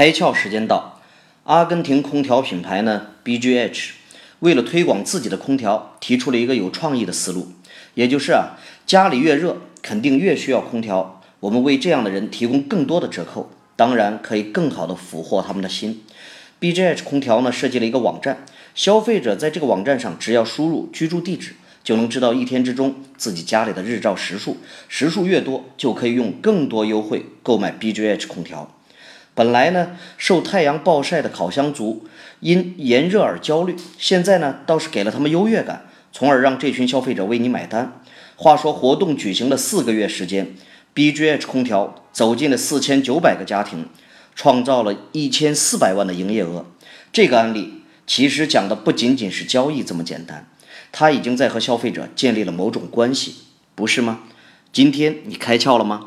开窍时间到，阿根廷空调品牌呢，BGH，为了推广自己的空调，提出了一个有创意的思路，也就是啊，家里越热，肯定越需要空调。我们为这样的人提供更多的折扣，当然可以更好的俘获他们的心。BGH 空调呢，设计了一个网站，消费者在这个网站上只要输入居住地址，就能知道一天之中自己家里的日照时数，时数越多，就可以用更多优惠购买 BGH 空调。本来呢，受太阳暴晒的烤箱族因炎热而焦虑，现在呢倒是给了他们优越感，从而让这群消费者为你买单。话说，活动举行了四个月时间，BGH 空调走进了四千九百个家庭，创造了一千四百万的营业额。这个案例其实讲的不仅仅是交易这么简单，它已经在和消费者建立了某种关系，不是吗？今天你开窍了吗？